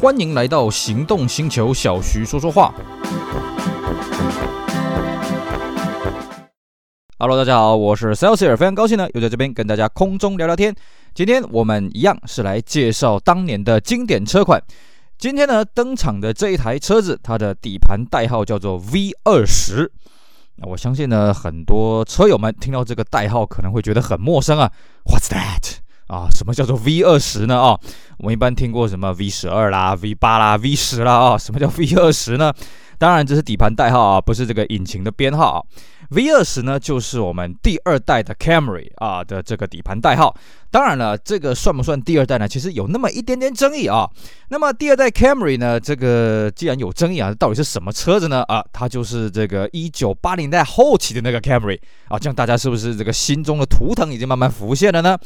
欢迎来到行动星球，小徐说说话。Hello，大家好，我是 Celsius，非常高兴呢，又在这边跟大家空中聊聊天。今天我们一样是来介绍当年的经典车款。今天呢，登场的这一台车子，它的底盘代号叫做 V 二十。那我相信呢，很多车友们听到这个代号可能会觉得很陌生啊。What's that？啊，什么叫做 V 二十呢？啊，我们一般听过什么 V 十二啦、V 八啦、V 十啦啊，什么叫 V 二十呢？当然这是底盘代号啊，不是这个引擎的编号啊。V 二十呢，就是我们第二代的 Camry 啊的这个底盘代号。当然了，这个算不算第二代呢？其实有那么一点点争议啊。那么第二代 Camry 呢，这个既然有争议啊，到底是什么车子呢？啊，它就是这个一九八零代后期的那个 Camry 啊。这样大家是不是这个心中的图腾已经慢慢浮现了呢？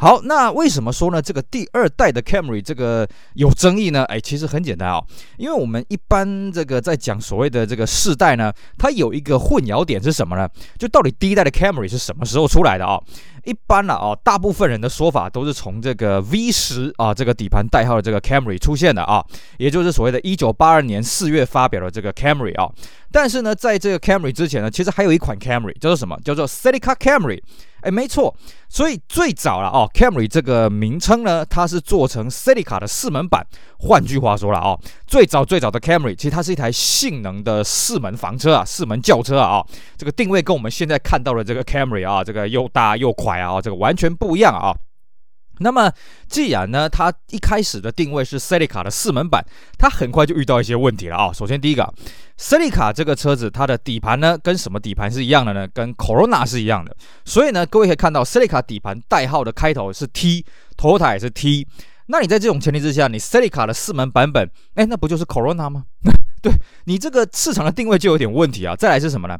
好，那为什么说呢？这个第二代的 Camry 这个有争议呢？哎，其实很简单啊、因为我们一般这个在讲所谓的这个世代呢，它有一个混淆点是什么呢？就到底第一代的 Camry 是什么时候出来的啊、一般了啊，大部分人的说法都是从这个 V 十啊这个底盘代号的这个 Camry 出现的啊，也就是所谓的1982年四月发表的这个 Camry 啊。但是呢，在这个 Camry 之前呢，其实还有一款 Camry 叫做什么？叫做 Celica Camry。哎，没错，所以最早了哦，Camry 这个名称呢，它是做成 Celica 的四门版。换句话说了哦，最早最早的 Camry 其实它是一台性能的四门房车啊，四门轿车啊，哦，这个定位跟我们现在看到的这个 Camry 啊，这个又大又快啊，这个完全不一样啊。那么，既然呢，它一开始的定位是 Celica 的四门版，它很快就遇到一些问题了啊。首先，第一个，Celica 这个车子它的底盘呢，跟什么底盘是一样的呢？跟 Corona 是一样的。所以呢，各位可以看到 Celica 底盘代号的开头是 T，Toyota 也是 T。那你在这种前提之下，你 Celica 的四门版本，哎，那不就是 Corona 吗？对，你这个市场的定位就有点问题啊。再来是什么呢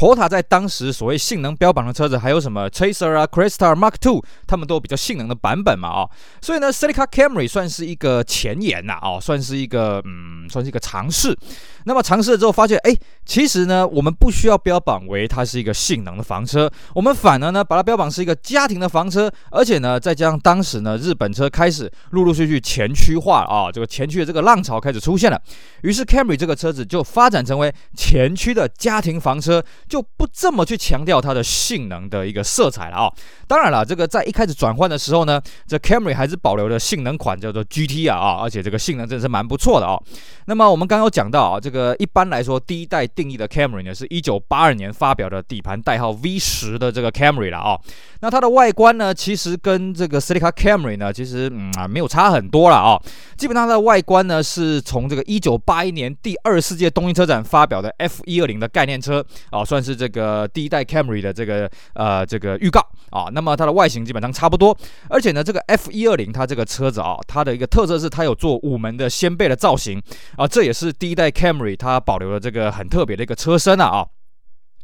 途达在当时所谓性能标榜的车子还有什么 Chaser 啊、Cresta Mark Two，他们都有比较性能的版本嘛啊、所以呢，Celica Camry 算是一个前沿呐啊、哦，算是一个嗯，算是一个尝试。那么尝试了之后发现，哎，其实呢，我们不需要标榜为它是一个性能的房车，我们反而呢把它标榜是一个家庭的房车，而且呢，再加上当时呢日本车开始陆陆续续前驱化啊、这个前驱的这个浪潮开始出现了，于是 Camry 这个车子就发展成为前驱的家庭房车。就不这么去强调它的性能的一个色彩了啊、当然了，这个在一开始转换的时候呢，这 Camry 还是保留了性能款叫做 GT 啊啊，而且这个性能真的是蛮不错的啊、那么我们刚刚讲到啊，这个一般来说第一代定义的 Camry 呢，是一九八二年发表的底盘代号 V 十的这个 Camry 了啊、哦。那它的外观呢，其实跟这个 Celica Camry 呢，其实嗯啊没有差很多了啊、哦。基本上它的外观呢，是从这个一九八一年第二十四届东京车展发表的 F 一二零的概念车啊，算是这个第一代 Camry 的这个呃这个预告啊，那么它的外形基本上差不多，而且呢，这个 F 一二零它这个车子啊，它的一个特色是它有做五门的掀背的造型啊，这也是第一代 Camry 它保留了这个很特别的一个车身啊啊。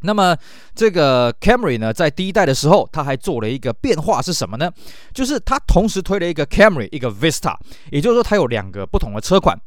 那么这个 Camry 呢，在第一代的时候，它还做了一个变化是什么呢？就是它同时推了一个 Camry，一个 Vista，也就是说它有两个不同的车款。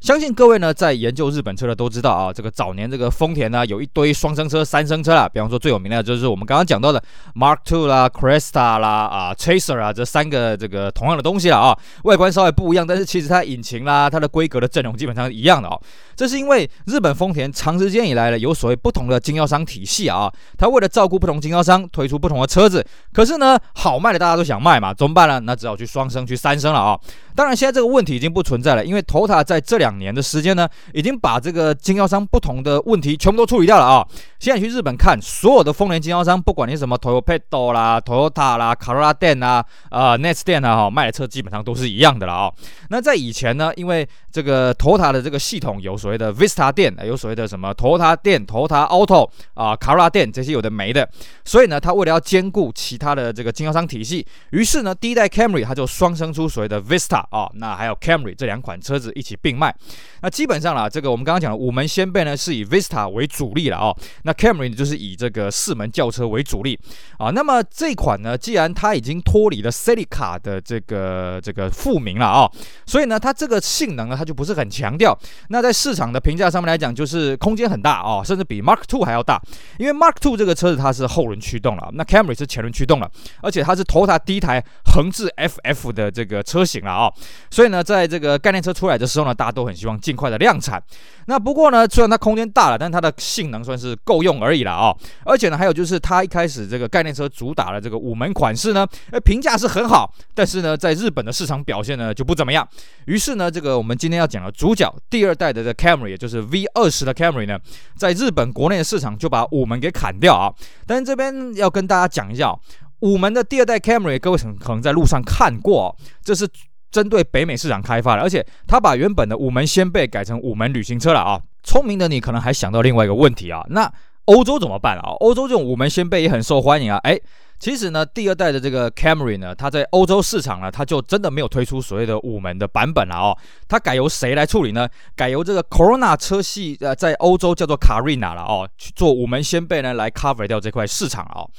相信各位呢，在研究日本车的都知道啊，这个早年这个丰田呢，有一堆双生车、三生车啦。比方说最有名的就是我们刚刚讲到的 Mark II 啦、Cresta 啦、啊 Chaser 啊这三个这个同样的东西了啊。外观稍微不一样，但是其实它引擎啦、它的规格的阵容基本上是一样的哦。这是因为日本丰田长时间以来呢，有所谓不同的经销商体系啊，它为了照顾不同经销商，推出不同的车子。可是呢，好卖的大家都想卖嘛，怎么办呢？那只好去双生、去三生了啊。当然，现在这个问题已经不存在了，因为 Toyota 在这两年的时间呢，已经把这个经销商不同的问题全部都处理掉了啊。现在去日本看，所有的丰田经销商，不管你什么 Toyota 啦、Toyota 啦、Carrera 店啊、呃 Nets 店啊，哈，卖的车基本上都是一样的了啊。那在以前呢，因为这个 Toyota 的这个系统有所谓的 Vista 店，有所谓的什么 Toyota 店、Toyota Auto 啊、Carrera 店这些有的没的，所以呢，他为了要兼顾其他的这个经销商体系，于是呢，第一代 Camry 它就双生出所谓的 Vista。哦，那还有 Camry 这两款车子一起并卖。那基本上啦，这个我们刚刚讲的五门掀背呢，是以 Vista 为主力了哦。那 Camry 就是以这个四门轿车为主力啊。那么这款呢，既然它已经脱离了 Celica 的这个这个副名了啊、哦，所以呢，它这个性能呢，它就不是很强调。那在市场的评价上面来讲，就是空间很大哦，甚至比 Mark II 还要大。因为 Mark II 这个车子它是后轮驱动了，那 Camry 是前轮驱动了，而且它是 tota 第一台横置 FF 的这个车型了啊、哦。所以呢，在这个概念车出来的时候呢，大家都很希望尽快的量产。那不过呢，虽然它空间大了，但它的性能算是够用而已了啊。而且呢，还有就是它一开始这个概念车主打的这个五门款式呢，呃，评价是很好，但是呢，在日本的市场表现呢就不怎么样。于是呢，这个我们今天要讲的主角，第二代的这 Camry，也就是 V 二十的 Camry 呢，在日本国内的市场就把五门给砍掉啊。但是这边要跟大家讲一下，五门的第二代 Camry，各位可能在路上看过，这是针对北美市场开发的，而且它把原本的五门掀背改成五门旅行车了啊。聪明的你可能还想到另外一个问题啊，那欧洲怎么办啊？欧洲这种五门掀背也很受欢迎啊，诶。其实呢，第二代的这个 Camry 呢，它在欧洲市场呢，它就真的没有推出所谓的五门的版本了哦。它改由谁来处理呢？改由这个 Corona 车系呃，在欧洲叫做 Carina 了哦，去做五门掀背呢，来 cover 掉这块市场哦。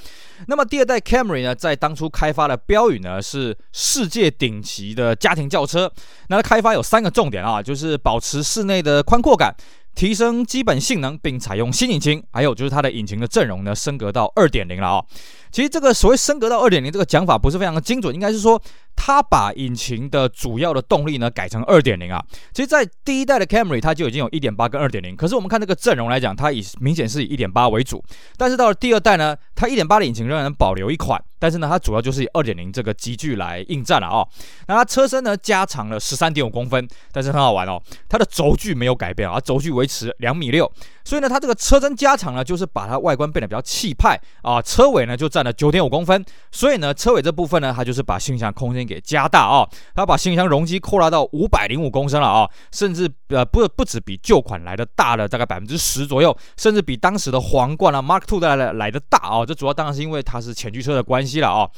那么第二代 Camry 呢，在当初开发的标语呢是世界顶级的家庭轿车。那它开发有三个重点啊，就是保持室内的宽阔感。提升基本性能，并采用新引擎，还有就是它的引擎的阵容呢，升格到二点零了啊。其实这个所谓升格到二点零这个讲法不是非常的精准，应该是说它把引擎的主要的动力呢改成二点零啊。其实，在第一代的 Camry 它就已经有一点八跟二点零，可是我们看这个阵容来讲，它以明显是以一点八为主。但是到了第二代呢，它一点八的引擎仍然保留一款，但是呢，它主要就是以二点零这个级距来应战了啊。那它车身呢加长了十三点五公分，但是很好玩哦，它的轴距没有改变啊，轴距维持两米六。所以呢，它这个车身加长呢，就是把它外观变得比较气派啊。车尾呢就占了九点五公分，所以呢，车尾这部分呢，它就是把行李箱空间给加大啊。它把行李箱容积扩大到五百零五公升了啊，甚至呃不不止比旧款来的大了大概百分之十左右，甚至比当时的皇冠啊 Mark Two 来的来的大啊。这主要当然是因为它是前驱车的关系了啊。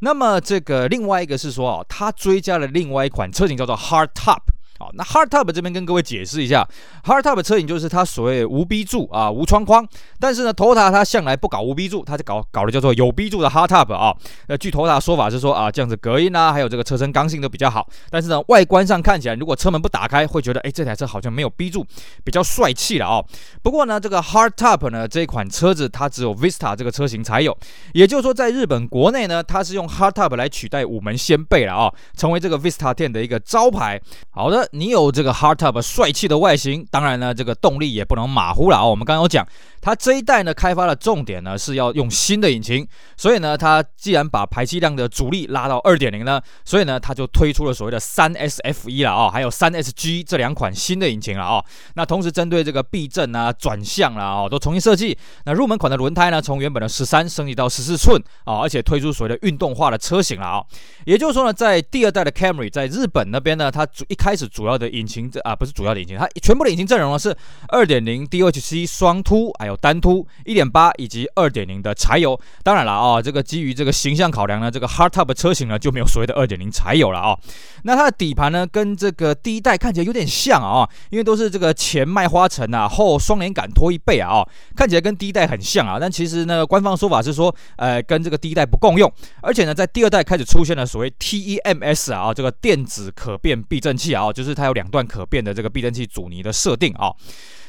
那么这个另外一个是说啊，它追加了另外一款车型叫做 Hardtop。好，那 Hardtop 这边跟各位解释一下，Hardtop 车型就是它所谓无 B 柱啊，无窗框。但是呢，Toyota 它向来不搞无 B 柱，它就搞搞的叫做有 B 柱的 Hardtop 啊。呃，据 Toyota 说法是说啊，这样子隔音啊，还有这个车身刚性都比较好。但是呢，外观上看起来，如果车门不打开，会觉得哎，这台车好像没有 B 柱，比较帅气了啊。不过呢，这个 Hardtop 呢这一款车子，它只有 Vista 这个车型才有。也就是说，在日本国内呢，它是用 Hardtop 来取代五门掀背了啊，成为这个 Vista 店的一个招牌。好的。你有这个 Hardtop 帅气的外形，当然呢，这个动力也不能马虎了啊。我们刚刚有讲。它这一代呢，开发的重点呢是要用新的引擎，所以呢，它既然把排气量的阻力拉到二点零呢，所以呢，它就推出了所谓的三 SFE 了啊，还有三 SG 这两款新的引擎了啊。那同时针对这个避震啊、转向啦啊，都重新设计。那入门款的轮胎呢，从原本的十三升级到十四寸啊，而且推出所谓的运动化的车型了啊。也就是说呢，在第二代的 Camry 在日本那边呢，它一开始主要的引擎这啊，不是主要的引擎，它全部的引擎阵容呢是二点零 DHC 双凸，还有。单凸一点八以及二点零的柴油，当然了啊，这个基于这个形象考量呢，这个 Hardtop 车型呢就没有所谓的二点零柴油了啊。那它的底盘呢，跟这个第一代看起来有点像啊，因为都是这个前麦花臣啊，后双连杆拖曳背啊，看起来跟第一代很像啊。但其实呢，官方说法是说，呃，跟这个第一代不共用，而且呢，在第二代开始出现了所谓 TEMS 啊，这个电子可变避震器啊，就就是它有两段可变的这个避震器阻尼的设定啊。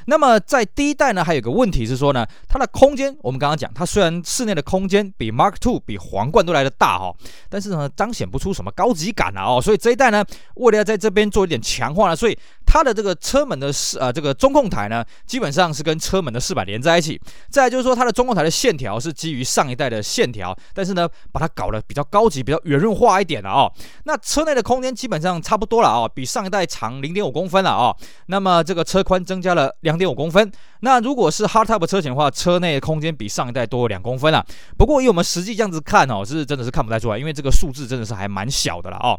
那么在第一代呢，还有个问题是说呢，它的空间，我们刚刚讲，它虽然室内的空间比 Mark Two 比皇冠都来的大哈，但是呢，彰显不出什么高级感啊哦，所以这一代呢，为了要在这边做一点强化呢，所以它的这个车门的四呃这个中控台呢，基本上是跟车门的饰板连在一起。再来就是说，它的中控台的线条是基于上一代的线条，但是呢，把它搞得比较高级、比较圆润化一点了哦。那车内的空间基本上差不多了啊，比上一代长零点五公分了啊。那么这个车宽增加了两。点五公分，那如果是 Hardtop 车型的话，车内的空间比上一代多了两公分了。不过以我们实际这样子看哦，是真的是看不太出来，因为这个数字真的是还蛮小的了哦。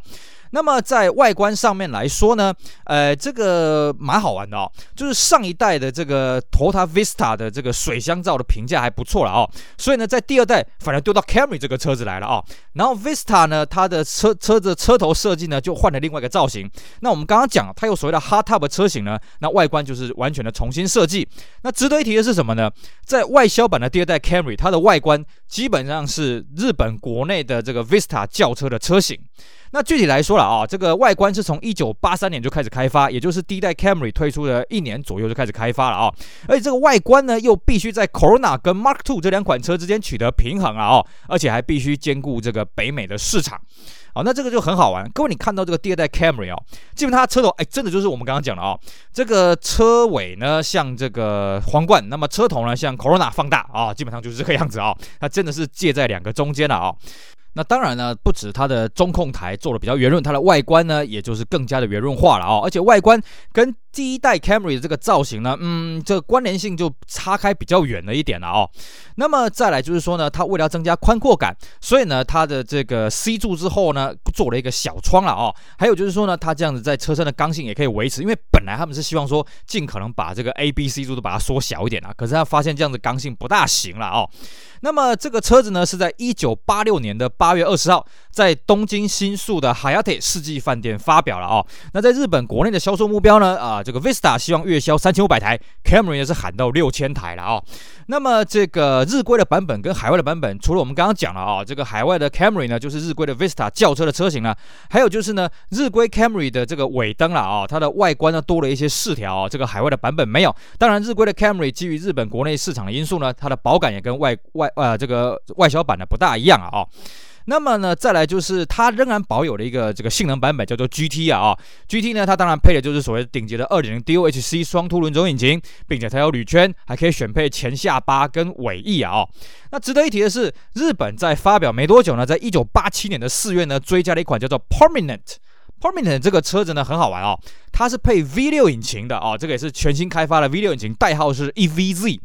那么在外观上面来说呢，呃，这个蛮好玩的哦，就是上一代的这个 t o t a Vista 的这个水箱罩的评价还不错了哦，所以呢，在第二代反而丢到 Camry 这个车子来了哦。然后 Vista 呢，它的车车子车头设计呢就换了另外一个造型。那我们刚刚讲它有所谓的 Hardtop 车型呢，那外观就是完全的重新设计。那值得一提的是什么呢？在外销版的第二代 Camry，它的外观基本上是日本国内的这个 Vista 轿车的车型。那具体来说了啊，这个外观是从一九八三年就开始开发，也就是第一代 Camry 推出的一年左右就开始开发了啊。而且这个外观呢，又必须在 Corona 跟 Mark Two 这两款车之间取得平衡啊，哦，而且还必须兼顾这个北美的市场。好，那这个就很好玩。各位，你看到这个第二代 Camry 哦，基本上它车头哎，真的就是我们刚刚讲的哦，这个车尾呢像这个皇冠，那么车头呢像 Corona 放大啊，基本上就是这个样子啊，它真的是介在两个中间了啊。那当然呢，不止它的中控台做的比较圆润，它的外观呢，也就是更加的圆润化了哦。而且外观跟第一代 Camry 的这个造型呢，嗯，这个关联性就差开比较远了一点了哦。那么再来就是说呢，它为了要增加宽阔感，所以呢，它的这个 C 柱之后呢，做了一个小窗了哦。还有就是说呢，它这样子在车身的刚性也可以维持，因为本来他们是希望说尽可能把这个 A、B、C 柱都把它缩小一点啊，可是他发现这样子刚性不大行了哦。那么这个车子呢，是在一九八六年的八月二十号，在东京新宿的 Hayate 世纪饭店发表了哦。那在日本国内的销售目标呢，啊，这个 Vista 希望月销三千五百台，Camry 也是喊到六千台了哦。那么这个日规的版本跟海外的版本，除了我们刚刚讲了啊，这个海外的 Camry 呢，就是日规的 Vista 轿车的车型呢，还有就是呢，日规 Camry 的这个尾灯了啊，它的外观呢多了一些饰条，这个海外的版本没有。当然，日规的 Camry 基于日本国内市场的因素呢，它的保感也跟外外呃这个外销版的不大一样啊哦。那么呢，再来就是它仍然保有了一个这个性能版本，叫做 GT 啊、哦、，GT 呢，它当然配的就是所谓顶级的2.0 DOHC 双凸轮轴引擎，并且它有铝圈，还可以选配前下巴跟尾翼啊哦。那值得一提的是，日本在发表没多久呢，在一九八七年的四月呢，追加了一款叫做 Permanent Permanent 这个车子呢很好玩哦，它是配 V6 引擎的哦，这个也是全新开发的 V6 引擎，代号是 EVZ。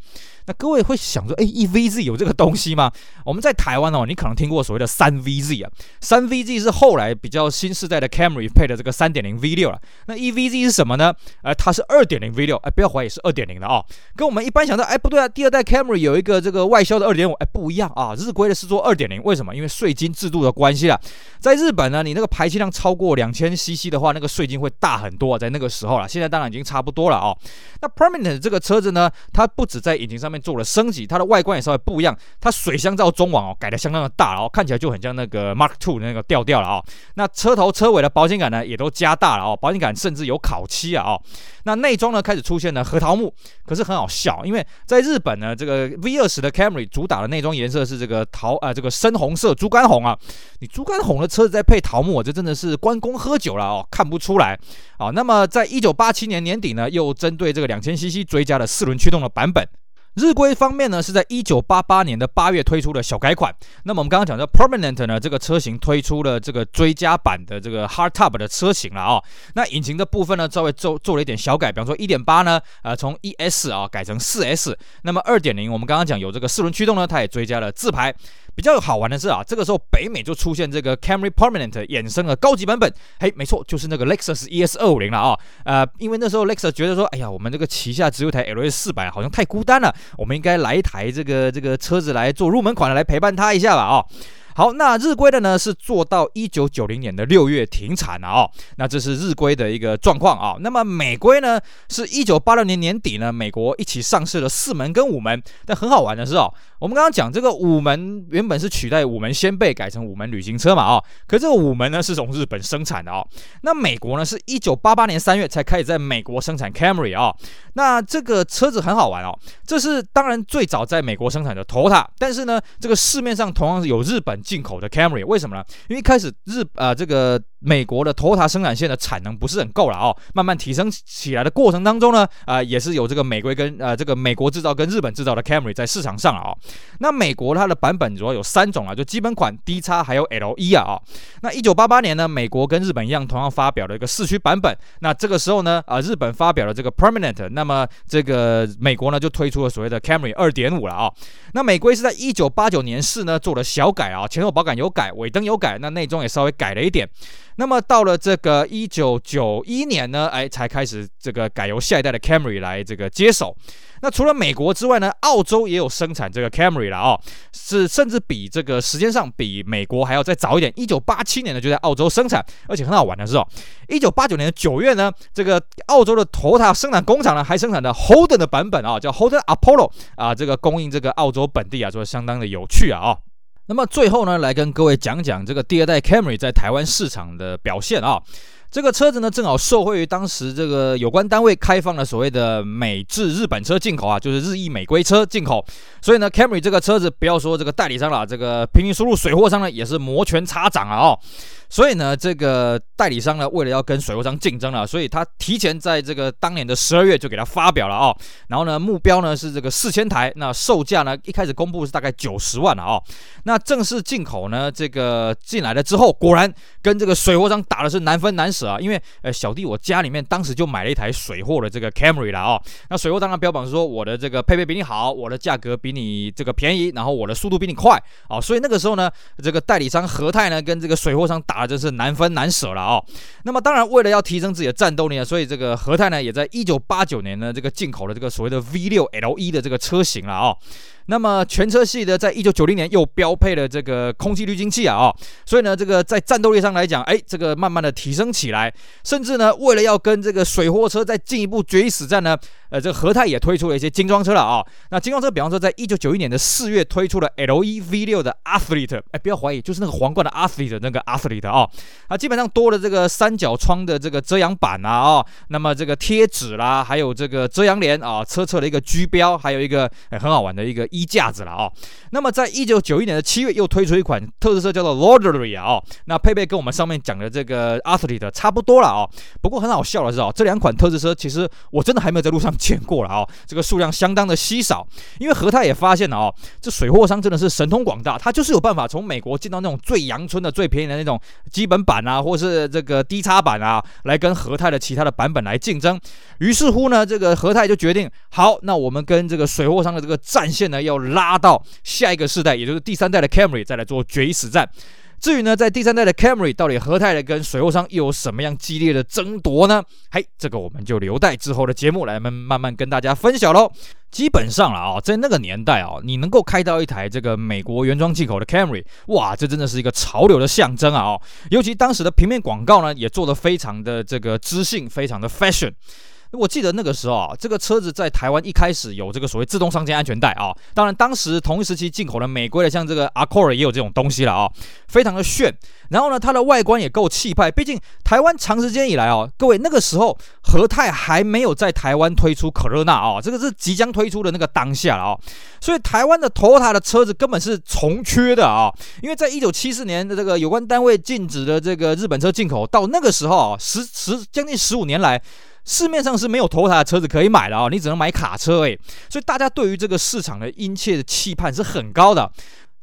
那各位会想说，哎，EVZ 有这个东西吗？我们在台湾哦，你可能听过所谓的三 VZ 啊，三 VZ 是后来比较新世代的 Camry 配的这个三点零 V 六了。那 EVZ 是什么呢？呃，它是二点零 V 六，哎，不要怀疑是二点零的哦。跟我们一般想到，哎，不对啊，第二代 Camry 有一个这个外销的二点五，哎，不一样啊，日规的是做二点零，为什么？因为税金制度的关系啊。在日本呢，你那个排气量超过两千 CC 的话，那个税金会大很多，在那个时候了。现在当然已经差不多了哦。那 Permanent 这个车子呢，它不止在引擎上面做了升级，它的外观也稍微不一样，它水箱罩中网哦改得相当的大了哦，看起来就很像那个 Mark II 的那个调调了哦。那车头车尾的保险杆呢也都加大了哦，保险杆甚至有烤漆啊哦。那内装呢开始出现了核桃木，可是很好笑，因为在日本呢这个 V20 的 Camry 主打的内装颜色是这个桃呃这个深红色猪肝红啊，你猪肝红的车子再配桃木，这真的是关公喝酒了哦，看不出来啊。那么在一九八七年年底呢，又针对这个两千 CC 追加了四轮驱动的版本。日规方面呢，是在一九八八年的八月推出的小改款。那么我们刚刚讲到 Permanent 呢，这个车型推出了这个追加版的这个 Hardtop 的车型了啊、那引擎的部分呢，稍微做做了一点小改，比方说一点八呢，呃，从 ES 啊改成四 S。那么二点零，我们刚刚讲有这个四轮驱动呢，它也追加了自排。比较好玩的是啊，这个时候北美就出现这个 Camry Permanent 衍生的高级版本，嘿，没错，就是那个 Lexus ES 二五零了啊。呃，因为那时候 Lexus 觉得说，哎呀，我们这个旗下只有台 LS 四百，好像太孤单了，我们应该来一台这个这个车子来做入门款的，来陪伴它一下吧啊。好，那日规的呢是做到一九九零年的六月停产了哦。那这是日规的一个状况啊。那么美规呢是一九八六年年底呢，美国一起上市了四门跟五门。但很好玩的是哦，我们刚刚讲这个五门原本是取代五门先辈改成五门旅行车嘛啊，可这个五门呢是从日本生产的哦。那美国呢是一九八八年三月才开始在美国生产 Camry 啊。那这个车子很好玩哦，这是当然最早在美国生产的 Toyota，但是呢这个市面上同样是有日本。进口的 Camry 为什么呢？因为一开始日啊、这个美国的 Toyota 生产线的产能不是很够了哦，慢慢提升起来的过程当中呢，啊、也是有这个美规跟呃这个美国制造跟日本制造的 Camry 在市场上啊、那美国它的版本主要有三种啊，就基本款 D 叉还有 LE 啊、哦。那一九八八年呢，美国跟日本一样，同样发表了一个四驱版本。那这个时候呢，啊、日本发表了这个 Permanent，那么这个美国呢就推出了所谓的 Camry 二点五了啊、那美规是在一九八九年四呢做了小改啊、前后保杆有改，尾灯有改，那内装也稍微改了一点。那么到了这个一九九一年呢，哎，才开始这个改由下一代的 Camry 来这个接手。那除了美国之外呢，澳洲也有生产这个 Camry 了哦，是甚至比这个时间上比美国还要再早一点。一九八七年呢就在澳洲生产，而且很好玩的是哦，一九八九年的九月呢，这个澳洲的 Toyota 生产工厂呢还生产的 Holden 的版本啊，叫 Holden Apollo 啊，这个供应这个澳洲本地啊，说相当的有趣啊啊。那么最后呢，来跟各位讲讲这个第二代 Camry 在台湾市场的表现啊。这个车子呢，正好受惠于当时这个有关单位开放了所谓的美制日本车进口啊，就是日意美规车进口，所以呢，Camry 这个车子不要说这个代理商了，这个平民输入水货商呢也是摩拳擦掌啊哦。所以呢，这个代理商呢，为了要跟水货商竞争了，所以他提前在这个当年的十二月就给他发表了啊、哦。然后呢，目标呢是这个四千台，那售价呢一开始公布是大概九十万了啊、哦。那正式进口呢，这个进来了之后，果然跟这个水货商打的是难分难舍啊。因为呃，小弟我家里面当时就买了一台水货的这个 Camry 了啊、哦。那水货当然标榜说我的这个配备比你好，我的价格比你这个便宜，然后我的速度比你快啊、哦。所以那个时候呢，这个代理商和泰呢跟这个水货商打。啊，真是难分难舍了哦。那么当然，为了要提升自己的战斗力啊，所以这个和泰呢，也在一九八九年呢，这个进口了这个所谓的 V 六 L 一的这个车型了哦。那么全车系的，在一九九零年又标配了这个空气滤清器啊，哦，所以呢，这个在战斗力上来讲，哎，这个慢慢的提升起来，甚至呢，为了要跟这个水货车再进一步决一死战呢，呃，这个和泰也推出了一些精装车了啊，那精装车，比方说，在一九九一年的四月推出了 LE V 六的 Athlete，哎，不要怀疑，就是那个皇冠的 Athlete 那个 Athlete 啊，啊，基本上多了这个三角窗的这个遮阳板啊，哦，那么这个贴纸啦，还有这个遮阳帘啊，车侧的一个居标，还有一个很好玩的一个衣架子了哦，那么在一九九一年的七月又推出一款特仕车叫做 Lordly 啊，那配备跟我们上面讲的这个 Athlete 差不多了哦，不过很好笑的是哦，这两款特仕车其实我真的还没有在路上见过了哦，这个数量相当的稀少，因为和泰也发现了哦，这水货商真的是神通广大，他就是有办法从美国进到那种最阳春的、最便宜的那种基本版啊，或是这个低差版啊，来跟和泰的其他的版本来竞争。于是乎呢，这个和泰就决定，好，那我们跟这个水货商的这个战线呢要拉到下一个世代，也就是第三代的 Camry，再来做决一死战。至于呢，在第三代的 Camry，到底何泰的跟水货商又有什么样激烈的争夺呢？嘿，这个我们就留待之后的节目来慢慢慢跟大家分享喽。基本上了啊，在那个年代啊，你能够开到一台这个美国原装进口的 Camry，哇，这真的是一个潮流的象征啊！哦，尤其当时的平面广告呢，也做得非常的这个知性，非常的 fashion。我记得那个时候啊，这个车子在台湾一开始有这个所谓自动上肩安全带啊。当然，当时同一时期进口的美规的，像这个 Accord 也有这种东西了啊，非常的炫。然后呢，它的外观也够气派。毕竟台湾长时间以来啊，各位那个时候和泰还没有在台湾推出可热纳啊，这个是即将推出的那个当下了啊。所以台湾的 Toyota 的车子根本是从缺的啊，因为在一九七四年的这个有关单位禁止的这个日本车进口，到那个时候啊，十十将近十五年来。市面上是没有头台的车子可以买的啊，你只能买卡车诶，所以大家对于这个市场的殷切的期盼是很高的。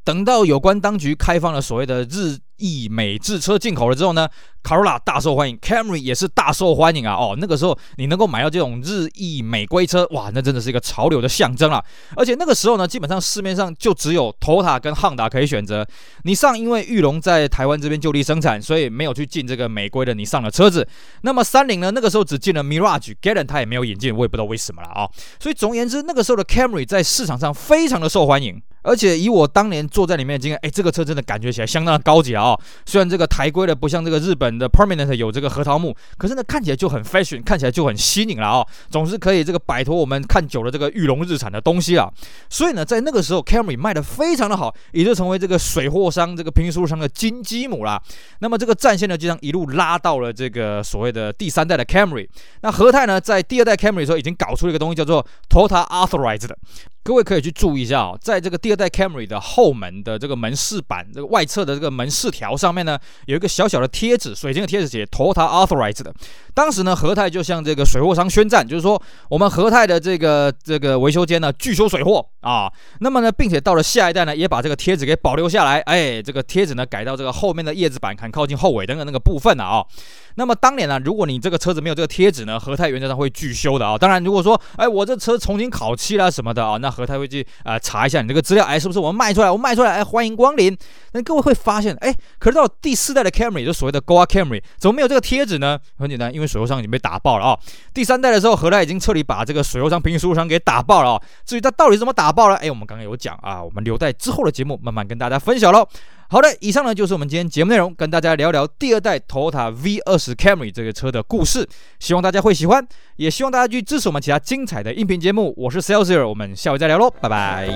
等到有关当局开放了所谓的日意美制车进口了之后呢，卡罗拉大受欢迎，Camry 也是大受欢迎啊！哦，那个时候你能够买到这种日意美规车，哇，那真的是一个潮流的象征了。而且那个时候呢，基本上市面上就只有 Toyota 跟 Honda 可以选择。你上因为裕隆在台湾这边就地生产，所以没有去进这个美规的尼桑的车子。那么三菱呢，那个时候只进了 Mirage、g a l a n 它也没有引进，我也不知道为什么了啊、所以总而言之，那个时候的 Camry 在市场上非常的受欢迎。而且以我当年坐在里面的经验，哎，这个车真的感觉起来相当的高级啊、虽然这个台规的不像这个日本的 Permanent 有这个核桃木，可是呢看起来就很 fashion，看起来就很新颖了啊、总是可以这个摆脱我们看久了这个玉龙日产的东西啊。所以呢，在那个时候 Camry 卖得非常的好，也就成为这个水货商这个平行输入商的金鸡母啦。那么这个战线呢，就这样一路拉到了这个所谓的第三代的 Camry。那和泰呢，在第二代 Camry 时候已经搞出了一个东西叫做 Toyota Authorized。各位可以去注意一下哦，在这个第二代 Camry 的后门的这个门饰板，这个外侧的这个门饰条上面呢，有一个小小的贴纸，水晶的贴纸写 Toyota Authorized 的。当时呢，和泰就向这个水货商宣战，就是说我们和泰的这个这个维修间呢拒收水货啊。那么呢，并且到了下一代呢，也把这个贴纸给保留下来。哎，这个贴纸呢改到这个后面的叶子板，很靠近后尾灯的那个部分了啊。那么当年呢，如果你这个车子没有这个贴纸呢，和泰原则上会拒修的啊。当然，如果说哎我这车重新烤漆啦什么的啊，那和泰会去啊、查一下你这个资料，哎是不是我们卖出来？我卖出来，哎欢迎光临。那各位会发现，哎，可是到第四代的 Camry，就所谓的 Goa Camry，怎么没有这个贴纸呢？很简单，因为水货商已经被打爆了啊、哦。第三代的时候，和泰已经彻底把这个水货商平行输入商给打爆了啊、哦。至于它到底怎么打爆了，哎，我们刚刚有讲啊，我们留待之后的节目慢慢跟大家分享喽。好的，以上呢就是我们今天节目内容，跟大家聊聊第二代 Toyota V 二十 Camry 这个车的故事，希望大家会喜欢，也希望大家去支持我们其他精彩的音频节目。我是 Celsius，我们下回再聊喽，拜拜。